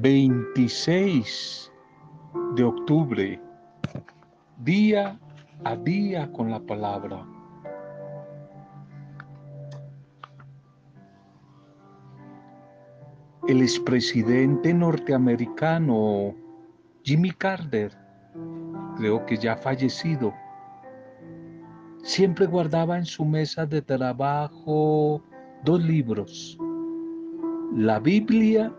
26 de octubre, día a día con la palabra. El expresidente norteamericano Jimmy Carter, creo que ya fallecido, siempre guardaba en su mesa de trabajo dos libros, la Biblia,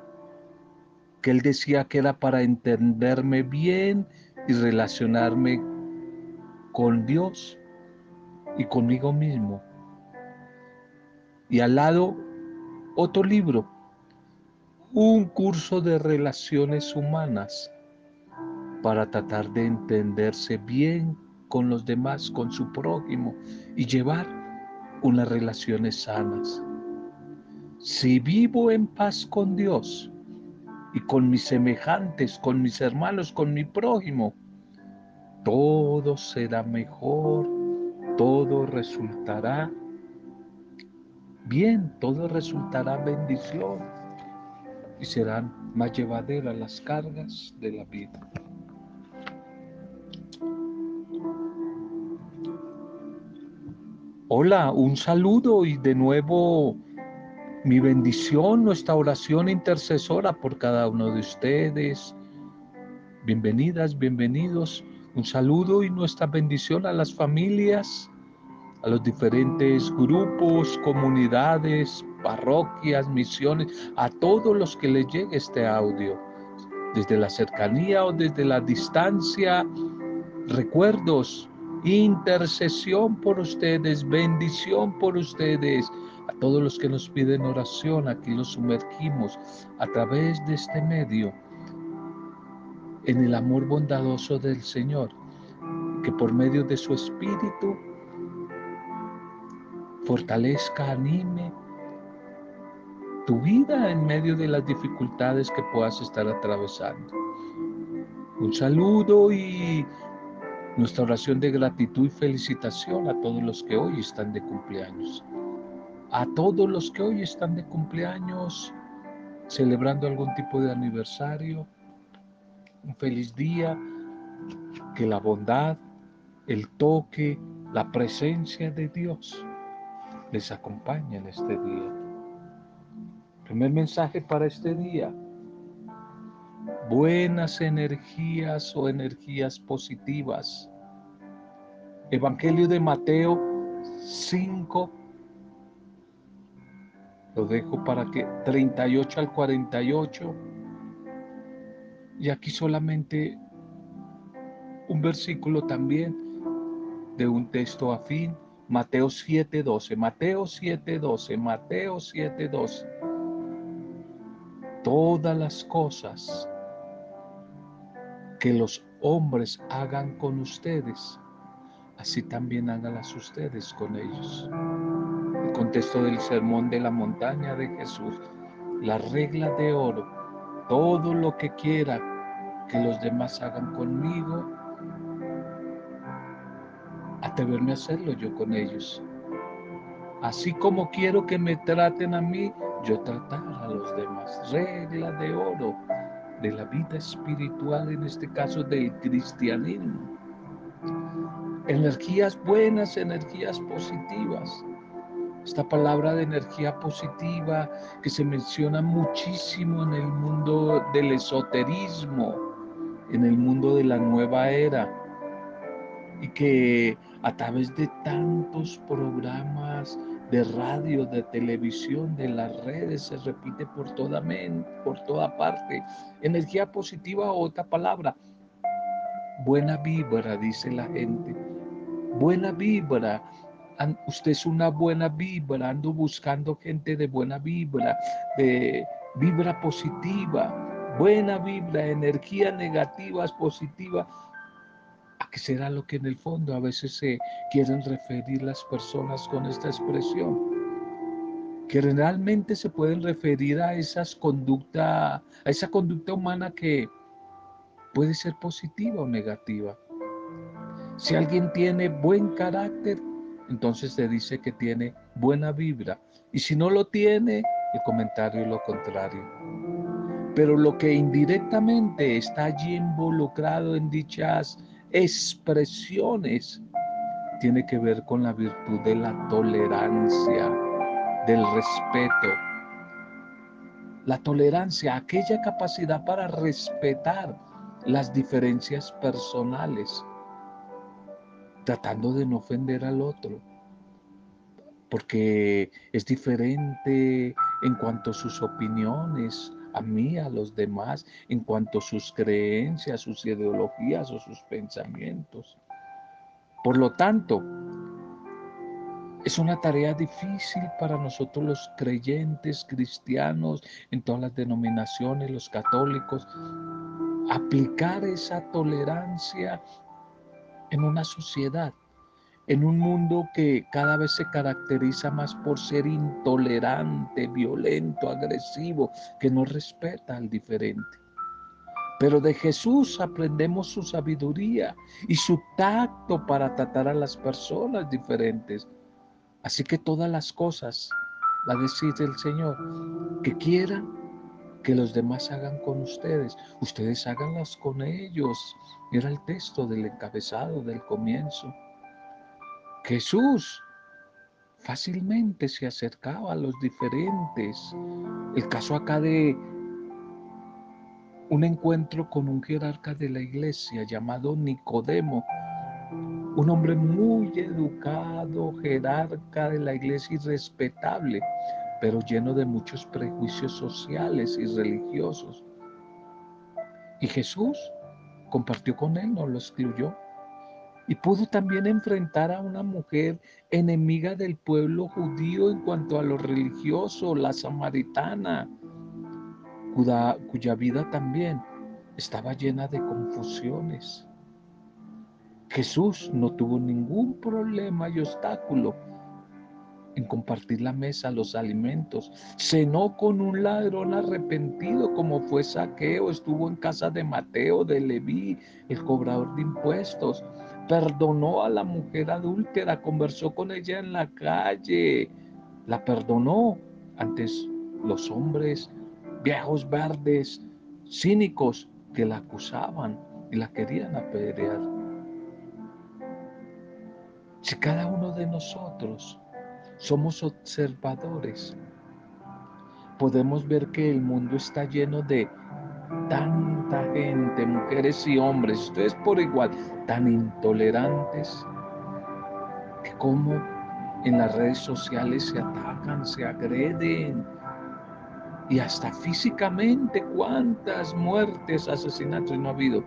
que él decía que era para entenderme bien y relacionarme con Dios y conmigo mismo. Y al lado otro libro, un curso de relaciones humanas para tratar de entenderse bien con los demás, con su prójimo y llevar unas relaciones sanas. Si vivo en paz con Dios y con mis semejantes, con mis hermanos, con mi prójimo, todo será mejor, todo resultará bien, todo resultará bendición y serán más llevaderas las cargas de la vida. Hola, un saludo y de nuevo mi bendición, nuestra oración intercesora por cada uno de ustedes. Bienvenidas, bienvenidos. Un saludo y nuestra bendición a las familias, a los diferentes grupos, comunidades, parroquias, misiones, a todos los que les llegue este audio, desde la cercanía o desde la distancia. Recuerdos, intercesión por ustedes, bendición por ustedes. Todos los que nos piden oración, aquí los sumergimos a través de este medio en el amor bondadoso del Señor, que por medio de su Espíritu fortalezca, anime tu vida en medio de las dificultades que puedas estar atravesando. Un saludo y nuestra oración de gratitud y felicitación a todos los que hoy están de cumpleaños. A todos los que hoy están de cumpleaños, celebrando algún tipo de aniversario, un feliz día, que la bondad, el toque, la presencia de Dios les acompañe en este día. Primer mensaje para este día buenas energías o energías positivas. Evangelio de Mateo 5, lo dejo para que 38 al 48. Y aquí solamente un versículo también de un texto afín, Mateo 7:12, Mateo 7:12, Mateo 7:12. Todas las cosas que los hombres hagan con ustedes, así también háganlas ustedes con ellos. El contexto del sermón de la montaña de Jesús, la regla de oro, todo lo que quiera que los demás hagan conmigo, atreverme a hacerlo yo con ellos. Así como quiero que me traten a mí, yo tratar a los demás. Regla de oro de la vida espiritual, en este caso del cristianismo. Energías buenas, energías positivas. Esta palabra de energía positiva que se menciona muchísimo en el mundo del esoterismo, en el mundo de la nueva era, y que a través de tantos programas, de radio, de televisión, de las redes, se repite por toda, mente, por toda parte. Energía positiva, otra palabra. Buena vibra, dice la gente. Buena vibra. Usted es una buena vibra. Ando buscando gente de buena vibra, de vibra positiva. Buena vibra, energía negativa es positiva qué será lo que en el fondo a veces se quieren referir las personas con esta expresión? Que realmente se pueden referir a esas conducta, a esa conducta humana que puede ser positiva o negativa. Si alguien tiene buen carácter, entonces se dice que tiene buena vibra. Y si no lo tiene, el comentario es lo contrario. Pero lo que indirectamente está allí involucrado en dichas expresiones tiene que ver con la virtud de la tolerancia, del respeto. La tolerancia, aquella capacidad para respetar las diferencias personales, tratando de no ofender al otro, porque es diferente en cuanto a sus opiniones, a mí, a los demás, en cuanto a sus creencias, sus ideologías o sus pensamientos. Por lo tanto, es una tarea difícil para nosotros los creyentes cristianos en todas las denominaciones, los católicos, aplicar esa tolerancia en una sociedad, en un mundo que cada vez se caracteriza más por ser intolerante, violento, agresivo, que no respeta al diferente. Pero de Jesús aprendemos su sabiduría y su tacto para tratar a las personas diferentes. Así que todas las cosas, va a el Señor, que quieran que los demás hagan con ustedes, ustedes háganlas con ellos. Era el texto del encabezado del comienzo. Jesús fácilmente se acercaba a los diferentes. El caso acá de un encuentro con un jerarca de la iglesia llamado Nicodemo, un hombre muy educado, jerarca de la iglesia y respetable, pero lleno de muchos prejuicios sociales y religiosos. Y Jesús compartió con él, no lo excluyó. Y pudo también enfrentar a una mujer enemiga del pueblo judío en cuanto a lo religioso, la samaritana, cuya, cuya vida también estaba llena de confusiones. Jesús no tuvo ningún problema y obstáculo en compartir la mesa, los alimentos. Cenó con un ladrón arrepentido como fue Saqueo, estuvo en casa de Mateo, de Leví, el cobrador de impuestos. Perdonó a la mujer adúltera, conversó con ella en la calle, la perdonó. Antes los hombres viejos verdes, cínicos que la acusaban y la querían apedrear. Si cada uno de nosotros somos observadores, podemos ver que el mundo está lleno de tanta gente, mujeres y hombres, ustedes por igual, tan intolerantes, que como en las redes sociales se atacan, se agreden, y hasta físicamente cuántas muertes, asesinatos no ha habido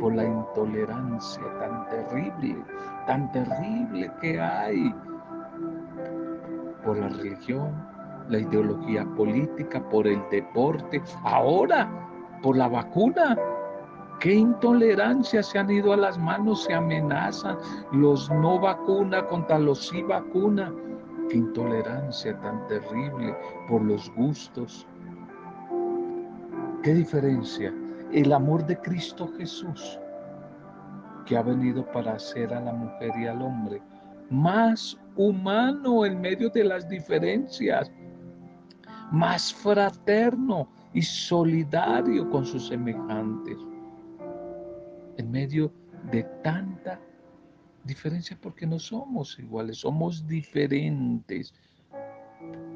por la intolerancia tan terrible, tan terrible que hay por la religión, la ideología política, por el deporte, ahora por la vacuna. Qué intolerancia se han ido a las manos, se amenazan los no vacuna contra los sí vacuna. Qué intolerancia tan terrible por los gustos. Qué diferencia. El amor de Cristo Jesús, que ha venido para hacer a la mujer y al hombre más humano en medio de las diferencias, más fraterno y solidario con sus semejantes, en medio de tanta Diferencia porque no somos iguales, somos diferentes.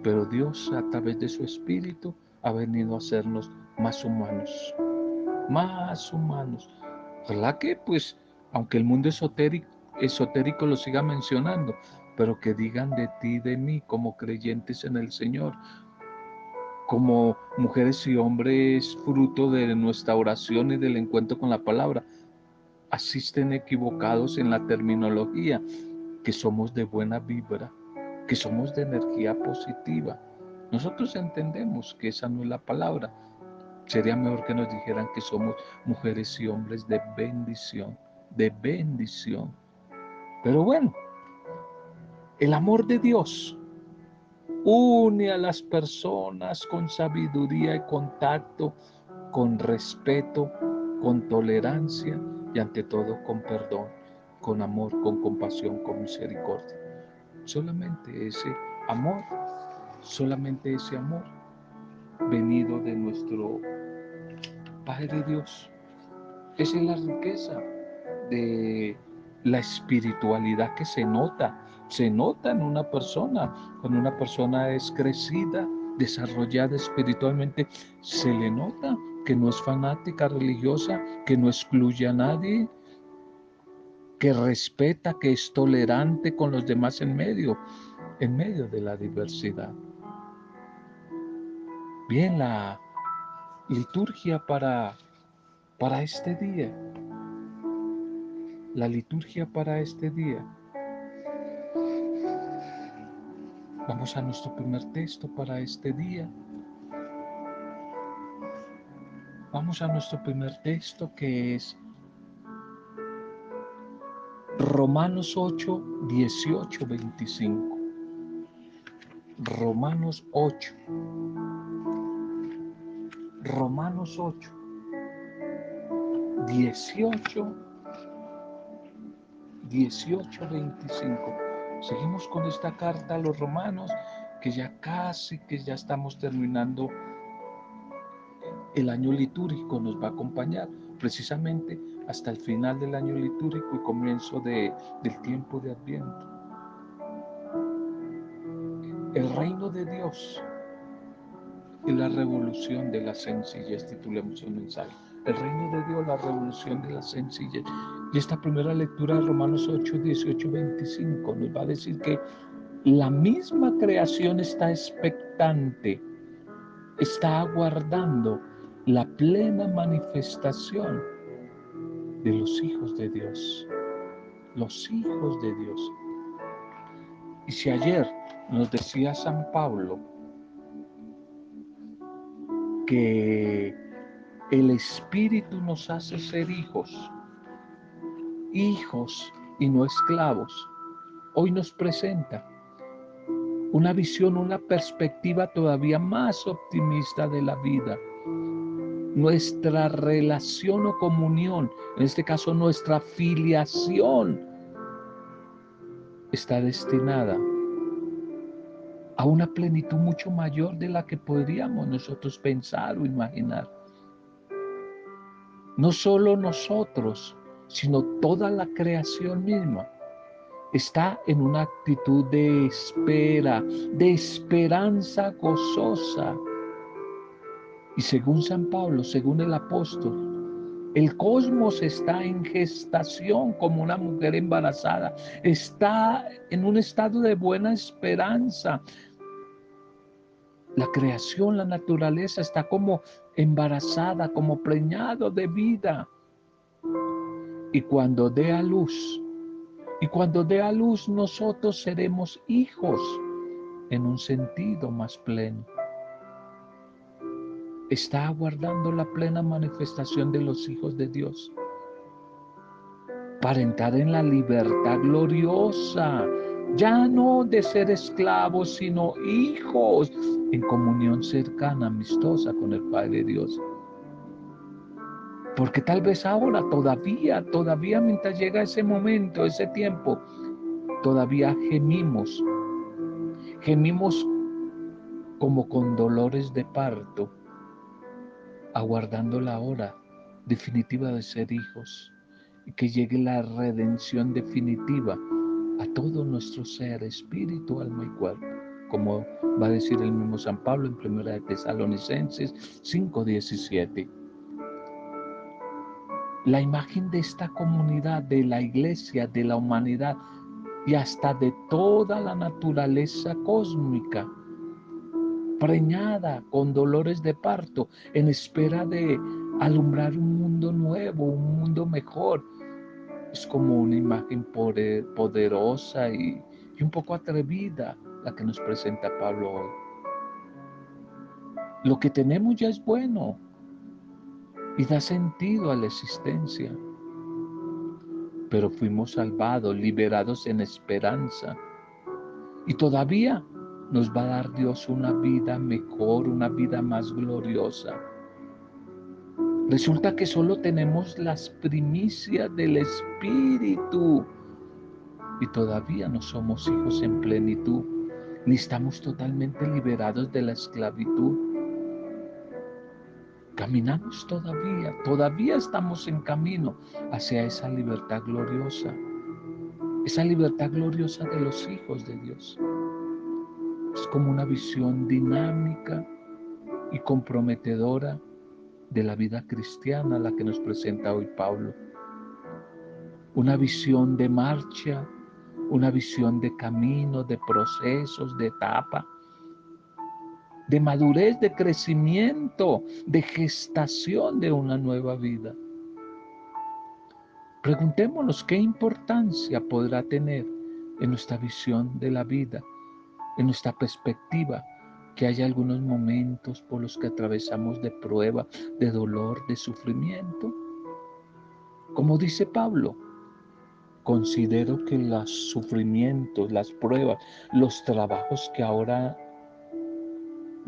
Pero Dios a través de su Espíritu ha venido a hacernos más humanos, más humanos. ¿Verdad que pues, aunque el mundo esotérico, esotérico lo siga mencionando, pero que digan de ti de mí como creyentes en el Señor, como mujeres y hombres fruto de nuestra oración y del encuentro con la palabra, asisten equivocados en la terminología, que somos de buena vibra, que somos de energía positiva. Nosotros entendemos que esa no es la palabra. Sería mejor que nos dijeran que somos mujeres y hombres de bendición, de bendición. Pero bueno, el amor de Dios une a las personas con sabiduría y contacto, con respeto, con tolerancia y ante todo con perdón, con amor, con compasión, con misericordia. Solamente ese amor, solamente ese amor venido de nuestro Padre Dios. Esa es la riqueza de la espiritualidad que se nota, se nota en una persona. Cuando una persona es crecida, desarrollada espiritualmente, se le nota que no es fanática religiosa, que no excluye a nadie, que respeta, que es tolerante con los demás en medio, en medio de la diversidad. Bien, la liturgia para, para este día. La liturgia para este día. Vamos a nuestro primer texto para este día. Vamos a nuestro primer texto que es Romanos 8, 18, 25. Romanos 8. Romanos 8. 18. 18, 25. Seguimos con esta carta a los romanos que ya casi que ya estamos terminando el año litúrgico nos va a acompañar precisamente hasta el final del año litúrgico y comienzo de, del tiempo de Adviento. El reino de Dios y la revolución de la sencillez, titulemos el mensaje. El reino de Dios, la revolución de la sencillez. Y esta primera lectura de Romanos 8, 18, 25 nos va a decir que la misma creación está expectante, está aguardando la plena manifestación de los hijos de Dios. Los hijos de Dios. Y si ayer nos decía San Pablo que el Espíritu nos hace ser hijos, hijos y no esclavos, hoy nos presenta una visión, una perspectiva todavía más optimista de la vida nuestra relación o comunión, en este caso nuestra filiación, está destinada a una plenitud mucho mayor de la que podríamos nosotros pensar o imaginar. No solo nosotros, sino toda la creación misma está en una actitud de espera, de esperanza gozosa y según San Pablo, según el apóstol, el cosmos está en gestación como una mujer embarazada. Está en un estado de buena esperanza. La creación, la naturaleza está como embarazada, como preñado de vida. Y cuando dé a luz, y cuando dé a luz nosotros seremos hijos en un sentido más pleno está aguardando la plena manifestación de los hijos de Dios para entrar en la libertad gloriosa, ya no de ser esclavos, sino hijos en comunión cercana, amistosa con el Padre Dios. Porque tal vez ahora todavía, todavía mientras llega ese momento, ese tiempo, todavía gemimos, gemimos como con dolores de parto, aguardando la hora definitiva de ser hijos y que llegue la redención definitiva a todo nuestro ser, espíritu, alma y cuerpo, como va a decir el mismo San Pablo en Primera de Tesalonicenses 5:17. La imagen de esta comunidad, de la iglesia, de la humanidad y hasta de toda la naturaleza cósmica preñada con dolores de parto, en espera de alumbrar un mundo nuevo, un mundo mejor. Es como una imagen poderosa y, un poco atrevida la que nos presenta Pablo hoy. Lo que tenemos ya es bueno y da sentido a la existencia. Pero fuimos salvados, liberados en esperanza. Y todavía nos va a dar Dios una vida mejor, una vida más gloriosa. Resulta que solo tenemos las primicias del Espíritu y todavía no somos hijos en plenitud, ni estamos totalmente liberados de la esclavitud. Caminamos todavía, todavía estamos en camino hacia esa libertad gloriosa, esa libertad gloriosa de los hijos de Dios. Es como una visión dinámica y comprometedora de la vida cristiana la que nos presenta hoy Pablo. Una visión de marcha, una visión de camino, de procesos, de etapa, de madurez, de crecimiento, de gestación de una nueva vida. Preguntémonos qué importancia podrá tener en nuestra visión de la vida, en nuestra perspectiva, que haya algunos momentos por los que atravesamos de prueba, de dolor, de sufrimiento. Como dice Pablo, considero que los sufrimientos, las pruebas, los trabajos que ahora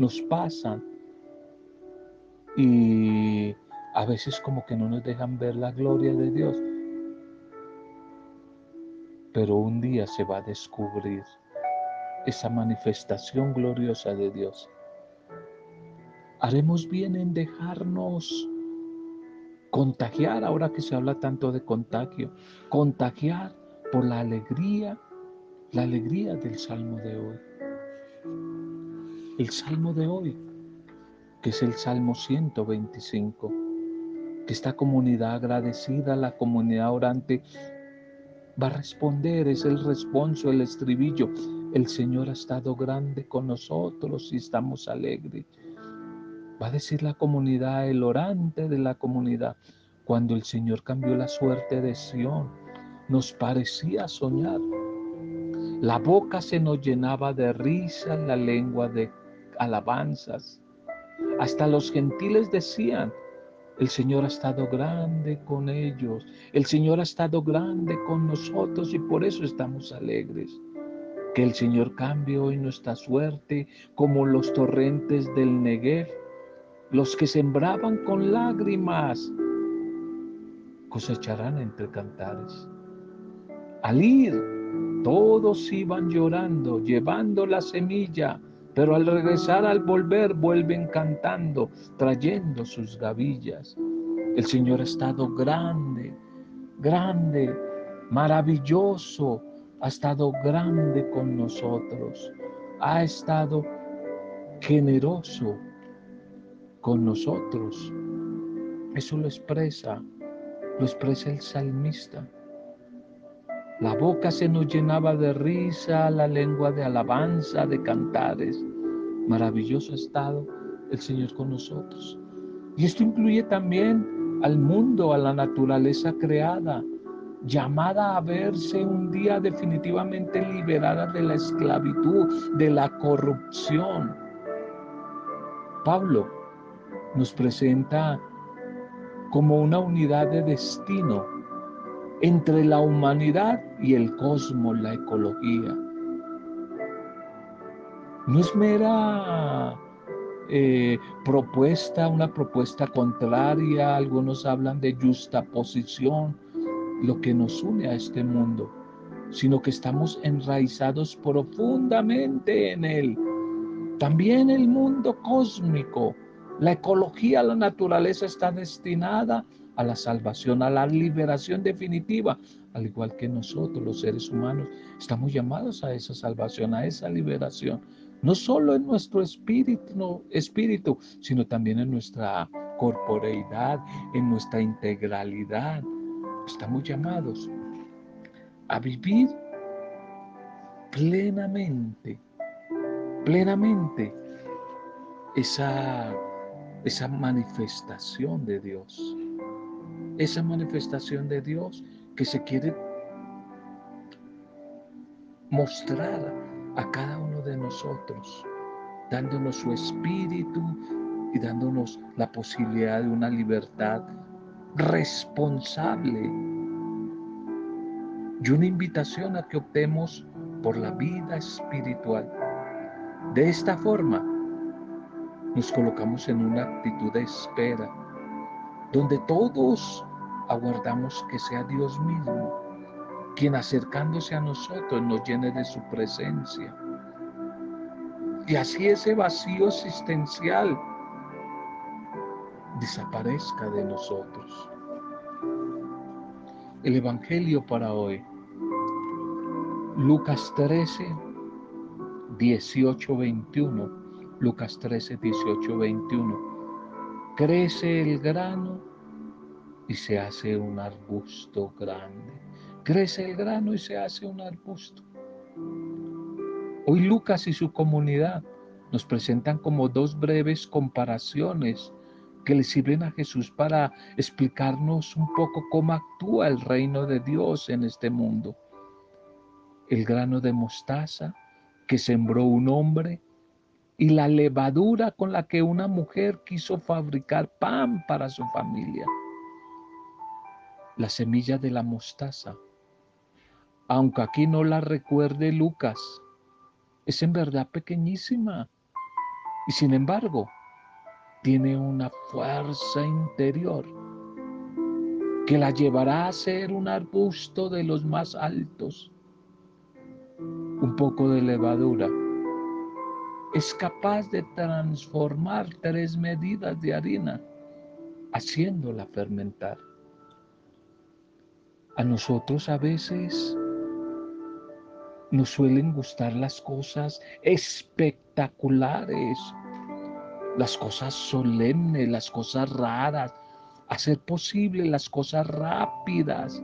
nos pasan y a veces como que no nos dejan ver la gloria de Dios, pero un día se va a descubrir esa manifestación gloriosa de Dios. Haremos bien en dejarnos contagiar, ahora que se habla tanto de contagio, contagiar por la alegría, la alegría del Salmo de hoy. El Salmo de hoy, que es el Salmo 125, que esta comunidad agradecida, la comunidad orante, va a responder, es el responso, el estribillo. El Señor ha estado grande con nosotros y estamos alegres. Va a decir la comunidad, el orante de la comunidad, cuando el Señor cambió la suerte de Sión, nos parecía soñar. La boca se nos llenaba de risa, la lengua de alabanzas. Hasta los gentiles decían, el Señor ha estado grande con ellos. El Señor ha estado grande con nosotros y por eso estamos alegres. Que el Señor cambie hoy nuestra suerte como los torrentes del Negev, los que sembraban con lágrimas cosecharán entre cantares. Al ir, todos iban llorando, llevando la semilla pero al regresar, al volver, vuelven cantando, trayendo sus gavillas. El Señor ha estado grande, grande, maravilloso, ha estado grande con nosotros, ha estado generoso con nosotros. Eso lo expresa, lo expresa el salmista. La boca se nos llenaba de risa, la lengua de alabanza, de cantares. Maravilloso estado el Señor con nosotros. Y esto incluye también al mundo, a la naturaleza creada, llamada a verse un día definitivamente liberada de la esclavitud, de la corrupción. Pablo nos presenta como una unidad de destino entre la humanidad y el cosmos, la ecología. No es mera eh, propuesta, una propuesta contraria, algunos hablan de justa posición, lo que nos une a este mundo, sino que estamos enraizados profundamente en él. También el mundo cósmico, la ecología, la naturaleza está destinada a la salvación, a la liberación definitiva, al igual que nosotros los seres humanos estamos llamados a esa salvación, a esa liberación, no solo en nuestro espíritu, espíritu sino también en nuestra corporeidad, en nuestra integralidad. Estamos llamados a vivir plenamente, plenamente esa, esa manifestación de Dios esa manifestación de Dios que se quiere mostrar a cada uno de nosotros, dándonos su espíritu y dándonos la posibilidad de una libertad responsable y una invitación a que optemos por la vida espiritual. De esta forma, nos colocamos en una actitud de espera, donde todos aguardamos que sea Dios mismo quien acercándose a nosotros nos llene de su presencia. Y así ese vacío existencial desaparezca de nosotros. El Evangelio para hoy, Lucas 13, 18, 21. Lucas 13, 18, 21. Crece el grano y se hace un arbusto grande. Crece el grano y se hace un arbusto. Hoy Lucas y su comunidad nos presentan como dos breves comparaciones que le sirven a Jesús para explicarnos un poco cómo actúa el reino de Dios en este mundo. El grano de mostaza que sembró un hombre y la levadura con la que una mujer quiso fabricar pan para su familia. La semilla de la mostaza, aunque aquí no la recuerde Lucas, es en verdad pequeñísima y sin embargo tiene una fuerza interior que la llevará a ser un arbusto de los más altos. Un poco de levadura es capaz de transformar tres medidas de harina, haciéndola fermentar. A nosotros a veces nos suelen gustar las cosas espectaculares, las cosas solemnes, las cosas raras, hacer posible las cosas rápidas.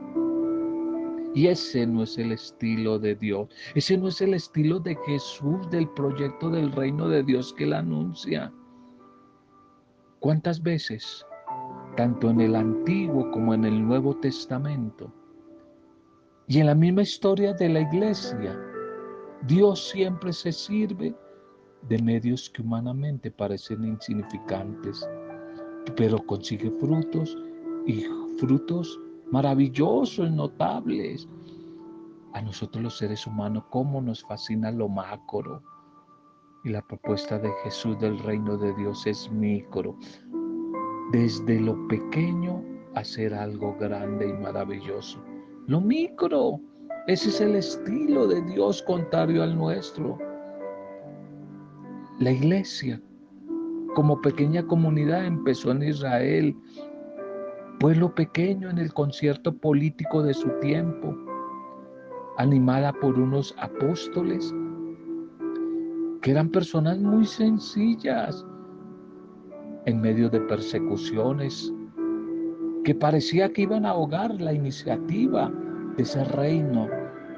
Y ese no es el estilo de Dios. Ese no es el estilo de Jesús, del proyecto del reino de Dios que él anuncia. ¿Cuántas veces, tanto en el Antiguo como en el Nuevo Testamento, y en la misma historia de la iglesia, Dios siempre se sirve de medios que humanamente parecen insignificantes, pero consigue frutos y frutos maravillosos, notables. A nosotros los seres humanos, cómo nos fascina lo macro. Y la propuesta de Jesús del reino de Dios es micro. Desde lo pequeño hacer algo grande y maravilloso. Lo micro. Ese es el estilo de Dios contrario al nuestro. La iglesia, como pequeña comunidad, empezó en Israel, pueblo pequeño en el concierto político de su tiempo, animada por unos apóstoles que eran personas muy sencillas en medio de persecuciones, que parecía que iban a ahogar la iniciativa de ese reino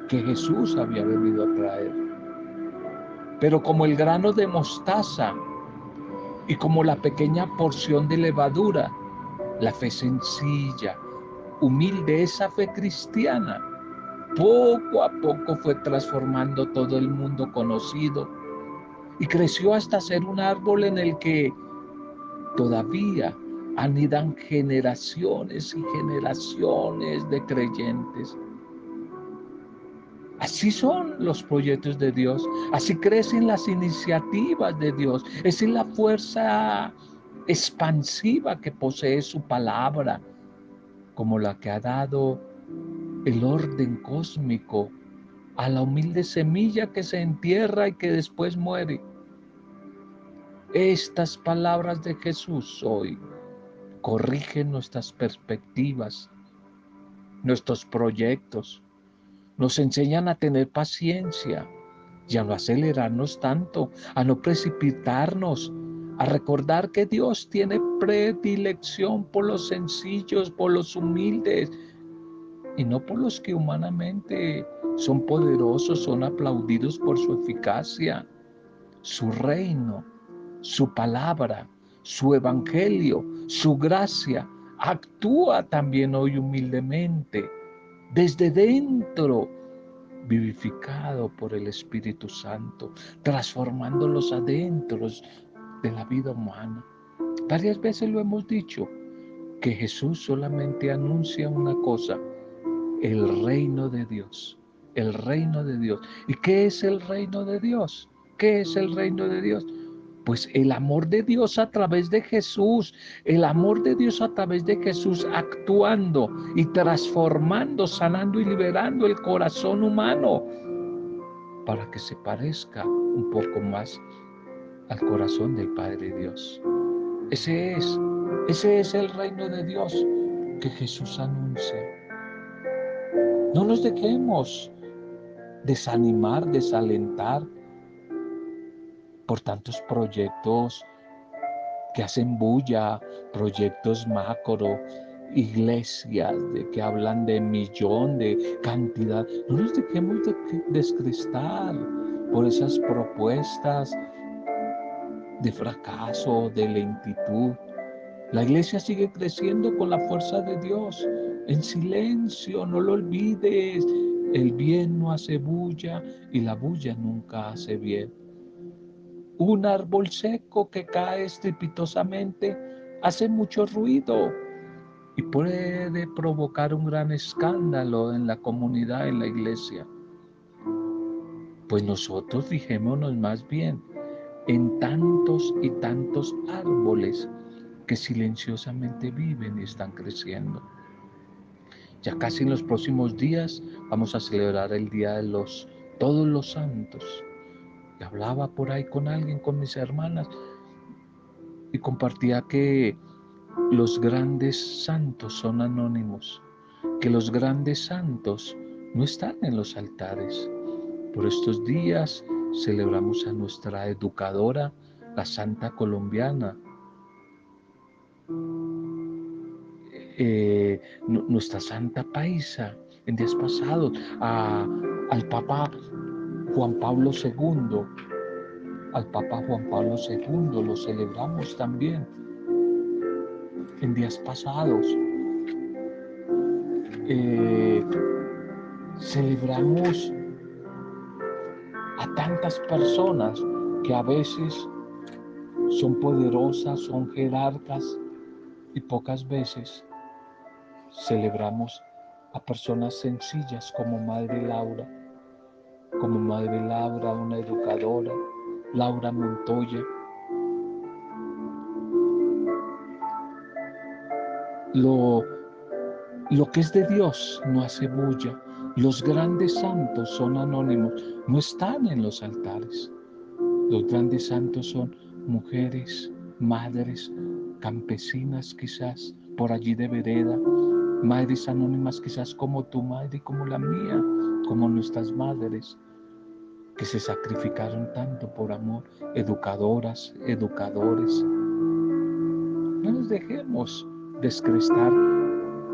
que Jesús había venido a traer. Pero como el grano de mostaza y como la pequeña porción de levadura, la fe sencilla, humilde, esa fe cristiana, poco a poco fue transformando todo el mundo conocido y creció hasta ser un árbol en el que todavía anidan generaciones y generaciones de creyentes. Así son los proyectos de Dios, así crecen las iniciativas de Dios. Es la fuerza expansiva que posee su palabra, como la que ha dado el orden cósmico a la humilde semilla que se entierra y que después muere. Estas palabras de Jesús hoy corrigen nuestras perspectivas, nuestros proyectos, nos enseñan a tener paciencia y a no acelerarnos tanto, a no precipitarnos, a recordar que Dios tiene predilección por los sencillos, por los humildes, y no por los que humanamente son poderosos, son aplaudidos por su eficacia, su reino, su palabra, su evangelio, su gracia. Actúa también hoy humildemente desde dentro, vivificado por el Espíritu Santo, transformando los adentros de la vida humana. Varias veces lo hemos dicho, que Jesús solamente anuncia una cosa, el reino de Dios, el reino de Dios. ¿Y qué es el reino de Dios? ¿Qué es el reino de Dios? Pues el amor de Dios a través de Jesús, el amor de Dios a través de Jesús actuando y transformando, sanando y liberando el corazón humano para que se parezca un poco más al corazón del Padre Dios. Ese es, ese es el reino de Dios que Jesús anuncia. No nos dejemos desanimar, desalentar por tantos proyectos que hacen bulla, proyectos macro, iglesias de que hablan de millón, de cantidad. No nos dejemos de descrestar por esas propuestas de fracaso, de lentitud. La iglesia sigue creciendo con la fuerza de Dios, en silencio, no lo olvides. El bien no hace bulla y la bulla nunca hace bien. Un árbol seco que cae estrepitosamente hace mucho ruido y puede provocar un gran escándalo en la comunidad, en la iglesia. Pues nosotros fijémonos más bien en tantos y tantos árboles que silenciosamente viven y están creciendo. Ya casi en los próximos días vamos a celebrar el Día de los Todos los Santos. Hablaba por ahí con alguien, con mis hermanas, y compartía que los grandes santos son anónimos, que los grandes santos no están en los altares. Por estos días celebramos a nuestra educadora, la Santa Colombiana, eh, nuestra Santa Paisa en días pasados, al Papa Juan Pablo II, al Papa Juan Pablo II, lo celebramos también en días pasados. Eh, celebramos a tantas personas que a veces son poderosas, son jerarcas y pocas veces celebramos a personas sencillas como Madre Laura, como Madre Laura, una educadora, Laura Montoya. Lo, lo que es de Dios no hace bulla. Los grandes santos son anónimos, no están en los altares. Los grandes santos son mujeres, madres, campesinas quizás, por allí de vereda, madres anónimas quizás como tu madre y como la mía, como nuestras madres, que se sacrificaron tanto por amor, educadoras, educadores. No nos dejemos descrestar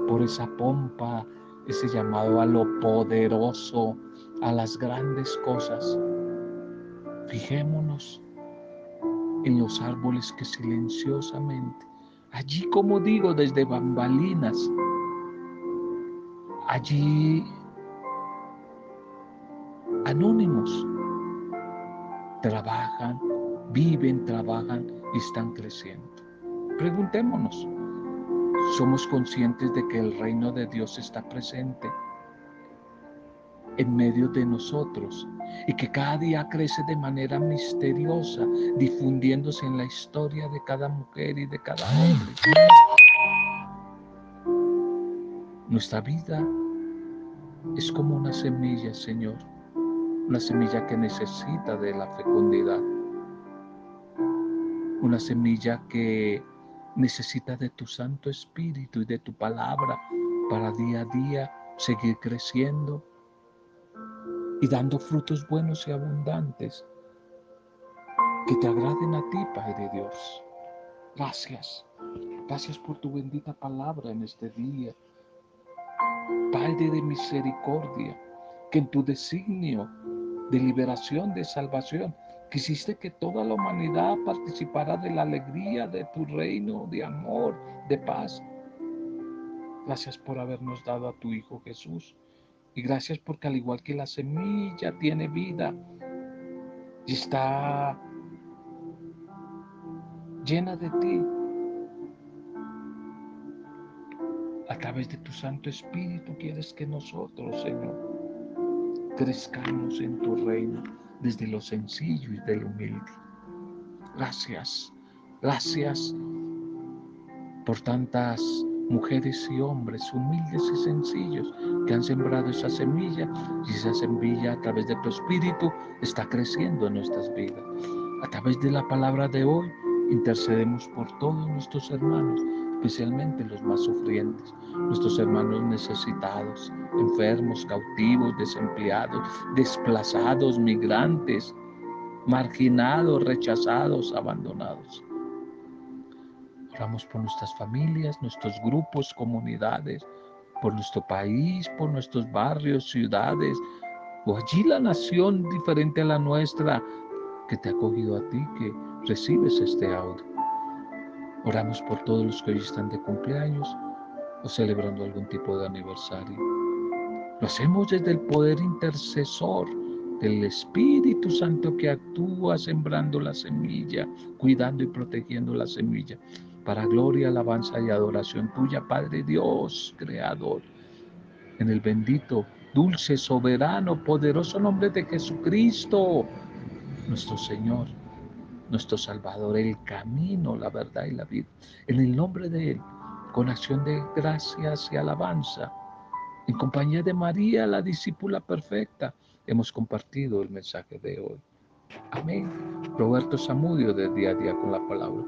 por esa pompa, ese llamado a lo poderoso, a las grandes cosas. Fijémonos en los árboles que silenciosamente, allí como digo, desde bambalinas, allí anónimos, trabajan, viven, trabajan y están creciendo. Preguntémonos, ¿somos conscientes de que el reino de Dios está presente en medio de nosotros y que cada día crece de manera misteriosa, difundiéndose en la historia de cada mujer y de cada hombre? Nuestra vida es como una semilla, Señor, una semilla que necesita de la fecundidad, una semilla que necesita de tu Santo Espíritu y de tu palabra para día a día seguir creciendo y dando frutos buenos y abundantes que te agraden a ti, Padre Dios. Gracias. Gracias por tu bendita palabra en este día. Padre de misericordia, que en tu designio de liberación, de salvación, quisiste que toda la humanidad participara de la alegría de tu reino, de amor, de paz. Gracias por habernos dado a tu Hijo Jesús. Y gracias porque al igual que la semilla tiene vida y está llena de ti, A través de tu Santo Espíritu quieres que nosotros, Señor, crezcamos en tu reino desde lo sencillo y de lo humilde. Gracias, gracias por tantas mujeres y hombres humildes y sencillos que han sembrado esa semilla y esa semilla a través de tu espíritu está creciendo en nuestras vidas. A través de la palabra de hoy Intercedemos por todos nuestros hermanos, especialmente los más sufrientes, nuestros hermanos necesitados, enfermos, cautivos, desempleados, desplazados, migrantes, marginados, rechazados, abandonados. Oramos por nuestras familias, nuestros grupos, comunidades, por nuestro país, por nuestros barrios, ciudades, o allí la nación diferente a la nuestra que te ha acogido a ti, que recibes este audio. Oramos por todos los que hoy están de cumpleaños o celebrando algún tipo de aniversario. Lo hacemos desde el poder intercesor del Espíritu Santo que actúa sembrando la semilla, cuidando y protegiendo la semilla, para gloria, alabanza y adoración tuya, Padre Dios, Creador. En el bendito, dulce, soberano, poderoso nombre de Jesucristo, nuestro Señor, nuestro Salvador, el camino, la verdad y la vida. En el nombre de Él, con acción de gracias y alabanza, en compañía de María, la discípula perfecta, hemos compartido el mensaje de hoy. Amén. Roberto Zamudio de día a día con la palabra.